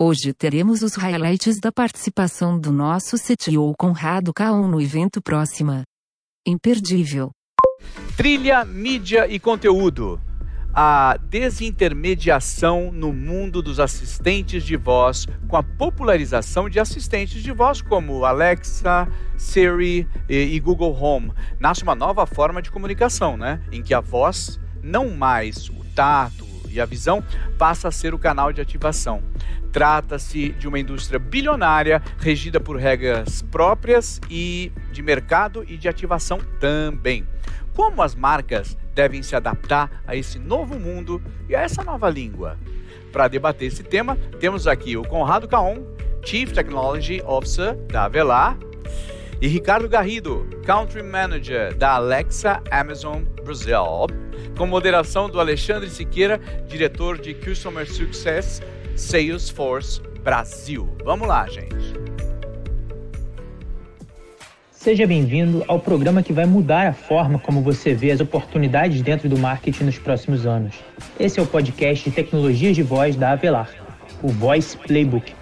Hoje teremos os highlights da participação do nosso CTO Conrado Caon no evento próxima. Imperdível. Trilha, mídia e conteúdo. A desintermediação no mundo dos assistentes de voz com a popularização de assistentes de voz como Alexa, Siri e, Google Home. Nasce uma nova forma de comunicação, né? Em que a voz, não mais o tato e a visão, passa a ser o canal de ativação. Trata-se de uma indústria bilionária regida por regras próprias e de mercado e de ativação também. Como as marcas devem se adaptar a esse novo mundo e a essa nova língua? Para debater esse tema, temos aqui o Conrado Caon, Chief Technology Officer da Avelar, e Ricardo Garrido, Country Manager da Alexa Amazon Brasil, com moderação do Alexandre Siqueira, diretor de Customer Success Salesforce Brasil. Vamos lá, gente. Seja bem-vindo ao programa que vai mudar a forma como você vê as oportunidades dentro do marketing nos próximos anos. Esse é o podcast de tecnologias de voz da Avelar, o Voice Playbook.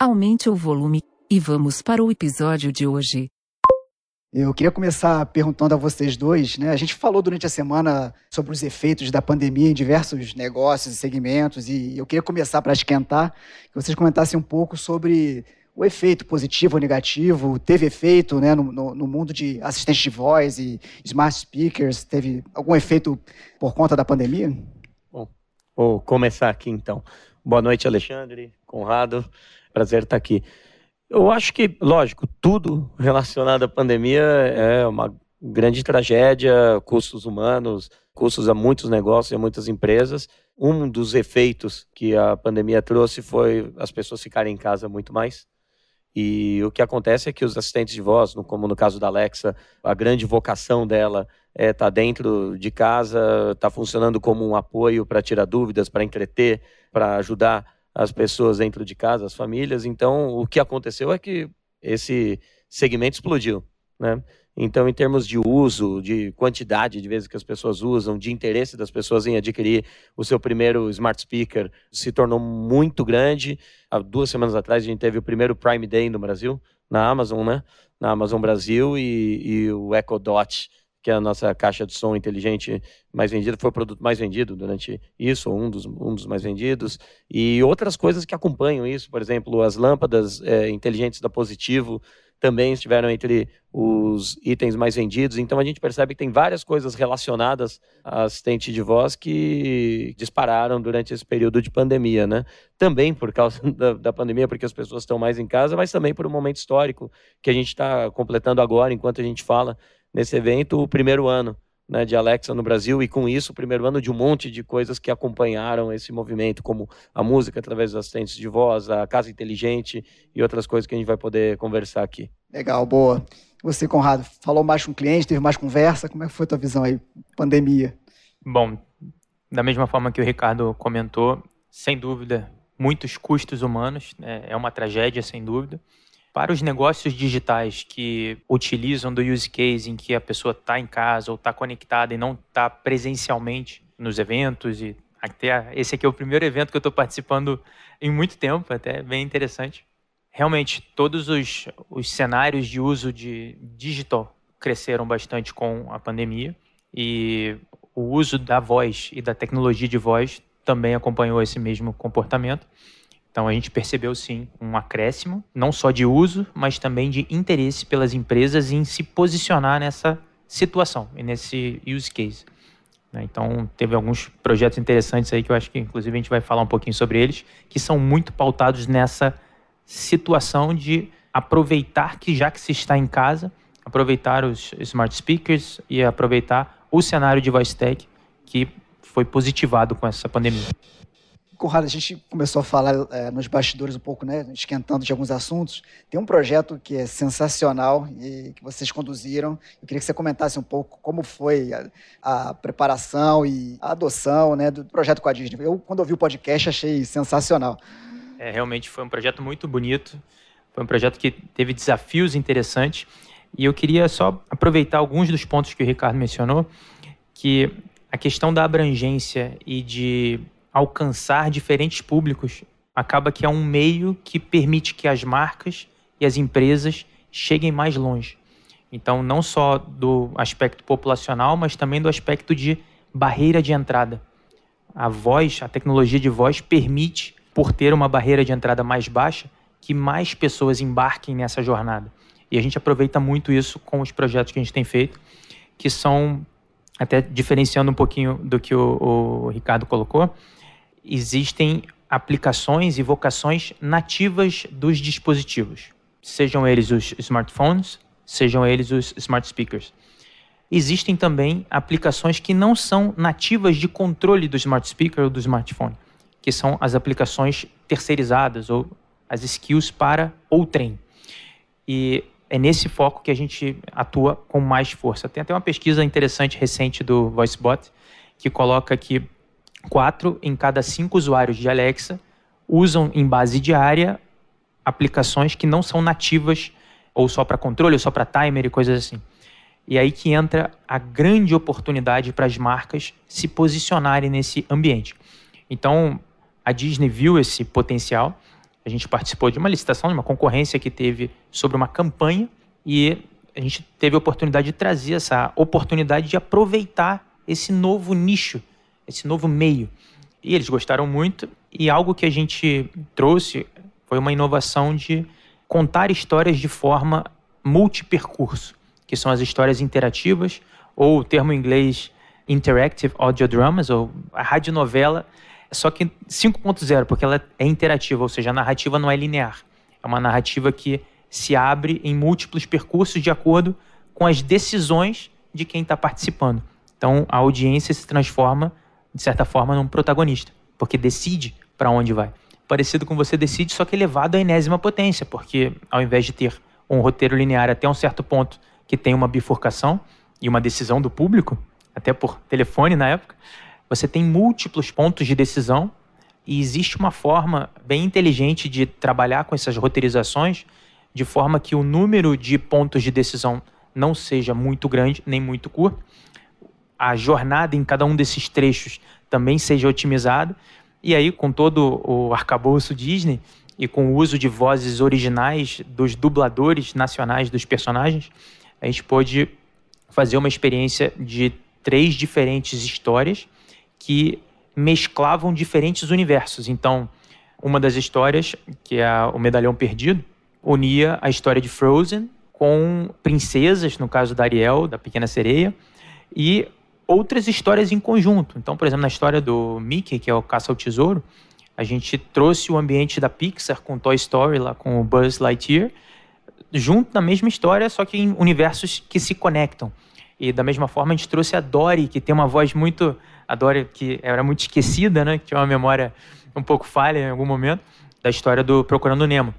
Aumente o volume e vamos para o episódio de hoje. Eu queria começar perguntando a vocês dois, né? A gente falou durante a semana sobre os efeitos da pandemia em diversos negócios e segmentos, e eu queria começar para esquentar, que vocês comentassem um pouco sobre o efeito positivo ou negativo, teve efeito né, no, no, no mundo de assistentes de voz e smart speakers, teve algum efeito por conta da pandemia? Bom, vou começar aqui então. Boa noite, Alexandre, Conrado, prazer estar aqui. Eu acho que, lógico, tudo relacionado à pandemia é uma grande tragédia, custos humanos, custos a muitos negócios e a muitas empresas. Um dos efeitos que a pandemia trouxe foi as pessoas ficarem em casa muito mais. E o que acontece é que os assistentes de voz, como no caso da Alexa, a grande vocação dela é estar tá dentro de casa, está funcionando como um apoio para tirar dúvidas, para entreter, para ajudar as pessoas dentro de casa, as famílias. Então, o que aconteceu é que esse segmento explodiu, né? Então, em termos de uso, de quantidade de vezes que as pessoas usam, de interesse das pessoas em adquirir o seu primeiro smart speaker, se tornou muito grande. Há duas semanas atrás, a gente teve o primeiro Prime Day no Brasil, na Amazon, né? Na Amazon Brasil e, e o Echo Dot que é a nossa caixa de som inteligente mais vendida, foi o produto mais vendido durante isso, um dos, um dos mais vendidos, e outras coisas que acompanham isso, por exemplo, as lâmpadas é, inteligentes da Positivo também estiveram entre os itens mais vendidos, então a gente percebe que tem várias coisas relacionadas a assistente de voz que dispararam durante esse período de pandemia, né? Também por causa da, da pandemia, porque as pessoas estão mais em casa, mas também por um momento histórico que a gente está completando agora, enquanto a gente fala nesse evento o primeiro ano né, de Alexa no Brasil e com isso o primeiro ano de um monte de coisas que acompanharam esse movimento, como a música através dos assistentes de voz, a casa inteligente e outras coisas que a gente vai poder conversar aqui. Legal, boa. Você, Conrado, falou mais com o cliente, teve mais conversa, como é que foi a tua visão aí, pandemia? Bom, da mesma forma que o Ricardo comentou, sem dúvida, muitos custos humanos, né, é uma tragédia, sem dúvida. Para os negócios digitais que utilizam do use case em que a pessoa está em casa ou está conectada e não está presencialmente nos eventos e até esse aqui é o primeiro evento que eu estou participando em muito tempo, até bem interessante. Realmente, todos os, os cenários de uso de digital cresceram bastante com a pandemia e o uso da voz e da tecnologia de voz também acompanhou esse mesmo comportamento. Então a gente percebeu sim um acréscimo, não só de uso, mas também de interesse pelas empresas em se posicionar nessa situação e nesse use case. Né? Então teve alguns projetos interessantes aí que eu acho que inclusive a gente vai falar um pouquinho sobre eles, que são muito pautados nessa situação de aproveitar que já que se está em casa, aproveitar os smart speakers e aproveitar o cenário de voice tech que foi positivado com essa pandemia. Conrado, a gente começou a falar é, nos bastidores um pouco, né, esquentando de alguns assuntos. Tem um projeto que é sensacional e que vocês conduziram. Eu queria que você comentasse um pouco como foi a, a preparação e a adoção né, do projeto com a Disney. Eu, quando ouvi o podcast, achei sensacional. É, realmente foi um projeto muito bonito. Foi um projeto que teve desafios interessantes. E eu queria só aproveitar alguns dos pontos que o Ricardo mencionou, que a questão da abrangência e de alcançar diferentes públicos acaba que é um meio que permite que as marcas e as empresas cheguem mais longe. Então, não só do aspecto populacional, mas também do aspecto de barreira de entrada. A voz, a tecnologia de voz permite, por ter uma barreira de entrada mais baixa, que mais pessoas embarquem nessa jornada. E a gente aproveita muito isso com os projetos que a gente tem feito, que são, até diferenciando um pouquinho do que o, o Ricardo colocou, existem aplicações e vocações nativas dos dispositivos, sejam eles os smartphones, sejam eles os smart speakers. Existem também aplicações que não são nativas de controle do smart speaker ou do smartphone, que são as aplicações terceirizadas ou as skills para outrem. E é nesse foco que a gente atua com mais força. Tem até uma pesquisa interessante recente do VoiceBot que coloca que quatro em cada cinco usuários de Alexa usam em base diária aplicações que não são nativas ou só para controle, ou só para timer e coisas assim. E aí que entra a grande oportunidade para as marcas se posicionarem nesse ambiente. Então, a Disney viu esse potencial. A gente participou de uma licitação, de uma concorrência que teve sobre uma campanha e a gente teve a oportunidade de trazer essa oportunidade de aproveitar esse novo nicho esse novo meio. E eles gostaram muito, e algo que a gente trouxe foi uma inovação de contar histórias de forma multipercurso, que são as histórias interativas, ou o termo em inglês Interactive Audio Dramas, ou a radionovela, só que 5.0, porque ela é interativa, ou seja, a narrativa não é linear. É uma narrativa que se abre em múltiplos percursos de acordo com as decisões de quem está participando. Então, a audiência se transforma de certa forma, num protagonista, porque decide para onde vai. Parecido com você decide, só que elevado à enésima potência, porque ao invés de ter um roteiro linear até um certo ponto que tem uma bifurcação e uma decisão do público, até por telefone na época, você tem múltiplos pontos de decisão e existe uma forma bem inteligente de trabalhar com essas roteirizações de forma que o número de pontos de decisão não seja muito grande nem muito curto, a jornada em cada um desses trechos também seja otimizada. E aí, com todo o arcabouço Disney e com o uso de vozes originais dos dubladores nacionais dos personagens, a gente pôde fazer uma experiência de três diferentes histórias que mesclavam diferentes universos. Então, uma das histórias, que é o Medalhão Perdido, unia a história de Frozen com princesas, no caso da Ariel, da Pequena Sereia, e outras histórias em conjunto. Então, por exemplo, na história do Mickey, que é o Caça ao Tesouro, a gente trouxe o ambiente da Pixar com Toy Story, lá com o Buzz Lightyear, junto na mesma história, só que em universos que se conectam. E da mesma forma a gente trouxe a Dory, que tem uma voz muito. A Dory, que era muito esquecida, né? Que tinha uma memória um pouco falha em algum momento, da história do Procurando Nemo.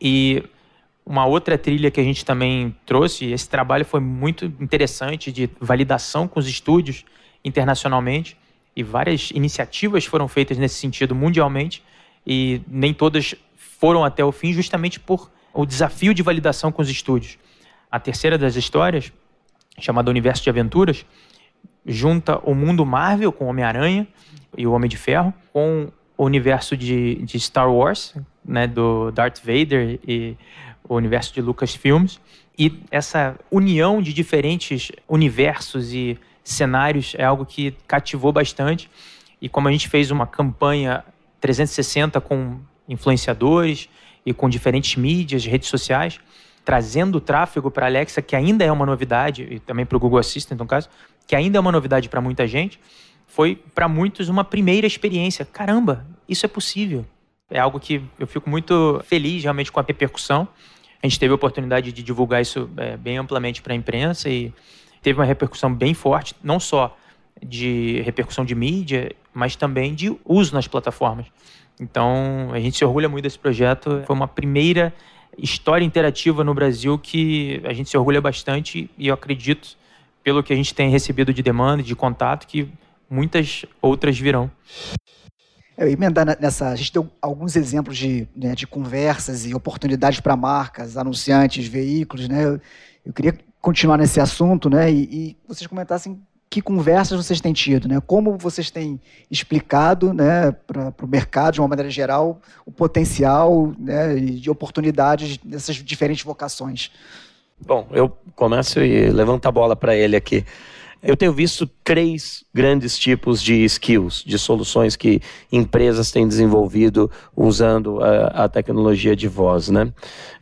E uma outra trilha que a gente também trouxe, esse trabalho foi muito interessante de validação com os estúdios internacionalmente. E várias iniciativas foram feitas nesse sentido mundialmente. E nem todas foram até o fim justamente por o desafio de validação com os estúdios. A terceira das histórias, chamada Universo de Aventuras, junta o mundo Marvel com Homem-Aranha e o Homem de Ferro com o universo de, de Star Wars, né, do Darth Vader e o universo de Lucasfilms. E essa união de diferentes universos e cenários é algo que cativou bastante. E como a gente fez uma campanha 360 com influenciadores e com diferentes mídias, redes sociais, trazendo tráfego para a Alexa, que ainda é uma novidade, e também para o Google Assistant, no caso, que ainda é uma novidade para muita gente, foi para muitos uma primeira experiência. Caramba, isso é possível. É algo que eu fico muito feliz realmente com a repercussão. A gente teve a oportunidade de divulgar isso é, bem amplamente para a imprensa e teve uma repercussão bem forte, não só de repercussão de mídia, mas também de uso nas plataformas. Então, a gente se orgulha muito desse projeto. Foi uma primeira história interativa no Brasil que a gente se orgulha bastante e eu acredito, pelo que a gente tem recebido de demanda, de contato, que muitas outras virão. Eu ia emendar nessa. A gente deu alguns exemplos de, né, de conversas e oportunidades para marcas, anunciantes, veículos, né? Eu, eu, queria continuar nesse assunto, né? E, e vocês comentassem que conversas vocês têm tido, né? Como vocês têm explicado, né, para o mercado de uma maneira geral, o potencial né, de oportunidades dessas diferentes vocações? Bom, eu começo e levanto a bola para ele aqui. Eu tenho visto três grandes tipos de skills, de soluções que empresas têm desenvolvido usando a, a tecnologia de voz, né?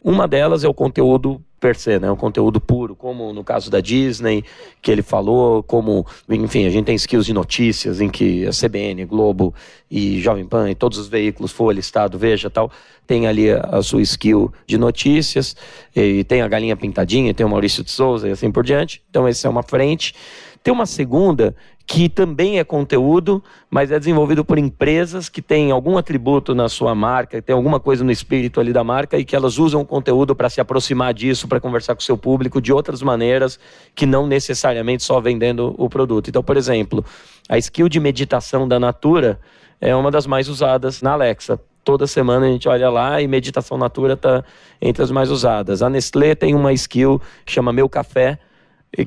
Uma delas é o conteúdo per se, né? O conteúdo puro, como no caso da Disney, que ele falou, como, enfim, a gente tem skills de notícias em que a CBN, Globo e Jovem Pan e todos os veículos, Folha, Estado, Veja tal, tem ali a, a sua skill de notícias, e tem a Galinha Pintadinha, tem o Maurício de Souza e assim por diante. Então, essa é uma frente. Tem uma segunda que também é conteúdo, mas é desenvolvido por empresas que têm algum atributo na sua marca, tem alguma coisa no espírito ali da marca e que elas usam o conteúdo para se aproximar disso, para conversar com o seu público de outras maneiras que não necessariamente só vendendo o produto. Então, por exemplo, a skill de meditação da Natura é uma das mais usadas na Alexa. Toda semana a gente olha lá e meditação Natura está entre as mais usadas. A Nestlé tem uma skill que chama Meu Café,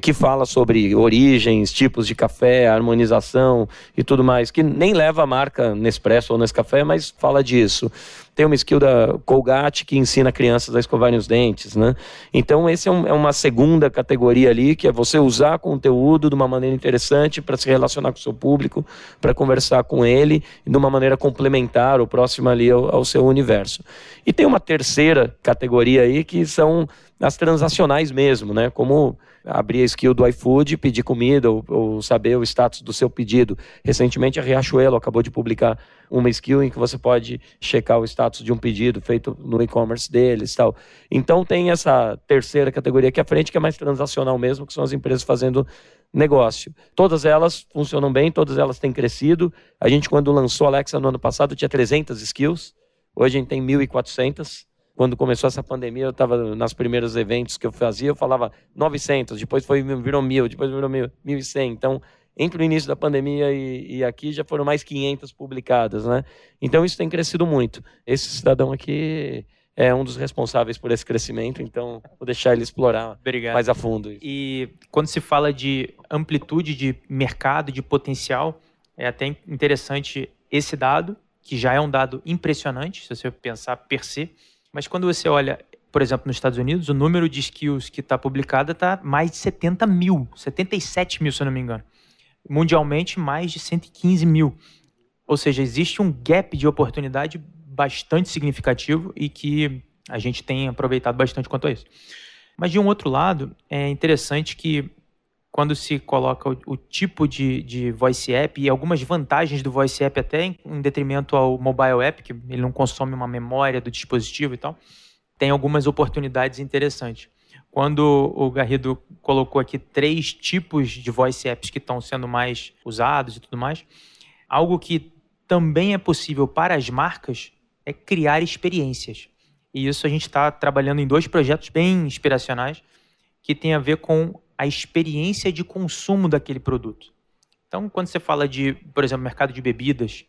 que fala sobre origens, tipos de café, harmonização e tudo mais, que nem leva a marca Nespresso ou Nescafé, mas fala disso. Tem uma skill da Colgate que ensina crianças a escovarem os dentes, né? Então, esse é, um, é uma segunda categoria ali, que é você usar conteúdo de uma maneira interessante para se relacionar com o seu público, para conversar com ele de uma maneira complementar ou próxima ali ao, ao seu universo. E tem uma terceira categoria aí que são as transacionais mesmo, né? Como abrir a skill do iFood, pedir comida ou, ou, saber o status do seu pedido. Recentemente a Riachuelo acabou de publicar uma skill em que você pode checar o status de um pedido feito no e-commerce deles tal. Então tem essa terceira categoria aqui à frente que é mais transacional mesmo, que são as empresas fazendo negócio. Todas elas funcionam bem, todas elas têm crescido. A gente quando lançou a Alexa no ano passado tinha 300 skills, hoje a gente tem 1.400 quando começou essa pandemia, eu estava nas primeiros eventos que eu fazia, eu falava 900, depois foi virou mil, depois virou mil, 1.100. Então, entre o início da pandemia e, e, aqui já foram mais 500 publicadas, né? Então isso tem crescido muito. Esse cidadão aqui é um dos responsáveis por esse crescimento, então vou deixar ele explorar Obrigado. mais a fundo. E quando se fala de amplitude de mercado, de potencial, é até interessante esse dado, que já é um dado impressionante, se você pensar per se, mas quando você olha, por exemplo, nos Estados Unidos, o número de skills que está publicada está mais de 70 mil, 77 mil, se eu não me engano. Mundialmente, mais de 115 mil. Ou seja, existe um gap de oportunidade bastante significativo e que a gente tem aproveitado bastante quanto a isso. Mas de um outro lado, é interessante que quando se coloca o, o tipo de, de, voice app e algumas vantagens do voice app até em, em, detrimento ao mobile app, que ele não consome uma memória do dispositivo e tal, tem algumas oportunidades interessantes. Quando o Garrido colocou aqui três tipos de voice apps que estão sendo mais usados e tudo mais, algo que também é possível para as marcas é criar experiências. E isso a gente está trabalhando em dois projetos bem inspiracionais que tem a ver com a experiência de consumo daquele produto. Então, quando você fala de, por exemplo, mercado de bebidas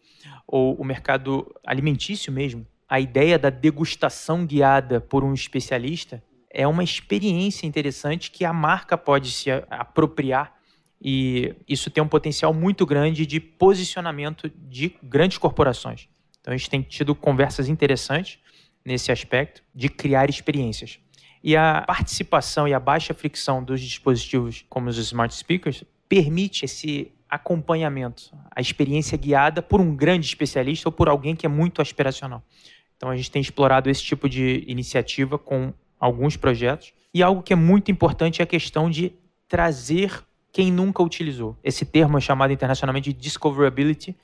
ou o mercado alimentício mesmo, a ideia da degustação guiada por um especialista é uma experiência interessante que a marca pode se apropriar e isso tem um potencial muito grande de posicionamento de grandes corporações. Então a gente tem tido conversas interessantes nesse aspecto de criar experiências. E a participação e a baixa fricção dos dispositivos, como os smart speakers, permite esse acompanhamento, a experiência guiada por um grande especialista ou por alguém que é muito aspiracional. Então a gente tem explorado esse tipo de iniciativa com alguns projetos. E algo que é muito importante é a questão de trazer quem nunca utilizou. Esse termo é chamado internacionalmente de discoverability.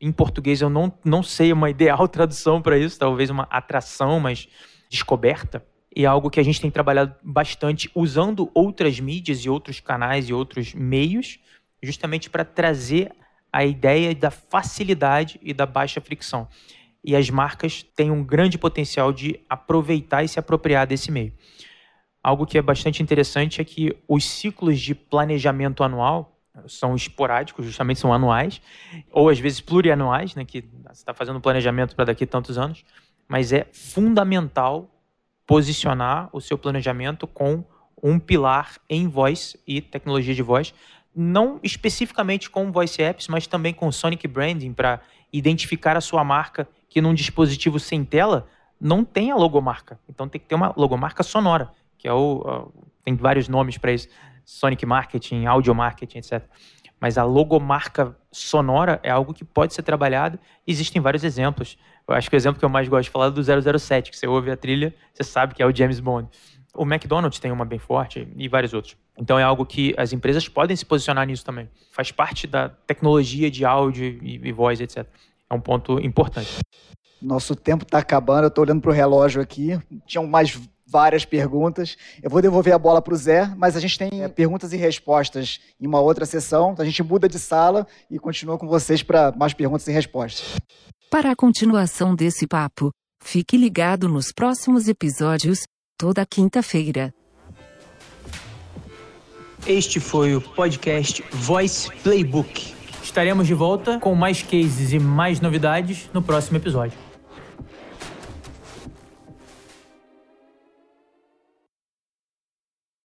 Em português eu não, não sei uma ideal tradução para isso, talvez uma atração, mas descoberta e é algo que a gente tem trabalhado bastante usando outras mídias e outros canais e outros meios, justamente para trazer a ideia da facilidade e da baixa fricção. E as marcas têm um grande potencial de aproveitar e se apropriar desse meio. Algo que é bastante interessante é que os ciclos de planejamento anual são esporádicos, justamente são anuais, ou às vezes plurianuais, né, que você está fazendo planejamento para daqui a tantos anos, mas é fundamental posicionar o seu planejamento com um pilar em voz e tecnologia de voz não especificamente com voice apps, mas também com Sonic Branding para identificar a sua marca que num dispositivo sem tela não tem a logomarca. Então tem que ter uma logomarca sonora, que é o. tem vários nomes para isso: Sonic Marketing, Audio Marketing, etc. Mas a logomarca sonora é algo que pode ser trabalhado. Existem vários exemplos. Eu acho que o exemplo que eu mais gosto de falar é do 007, que você ouve a trilha, você sabe que é o James Bond. O McDonald's tem uma bem forte e vários outros. Então é algo que as empresas podem se posicionar nisso também. Faz parte da tecnologia de áudio e, e voz, etc. É um ponto importante. Nosso tempo está acabando, eu estou olhando para o relógio aqui. Tinham mais várias perguntas. Eu vou devolver a bola para o Zé, mas a gente tem é, perguntas e respostas em uma outra sessão. Então a gente muda de sala e continua com vocês para mais perguntas e respostas. Para a continuação desse papo, fique ligado nos próximos episódios, toda quinta-feira. Este foi o podcast Voice Playbook. Estaremos de volta com mais cases e mais novidades no próximo episódio.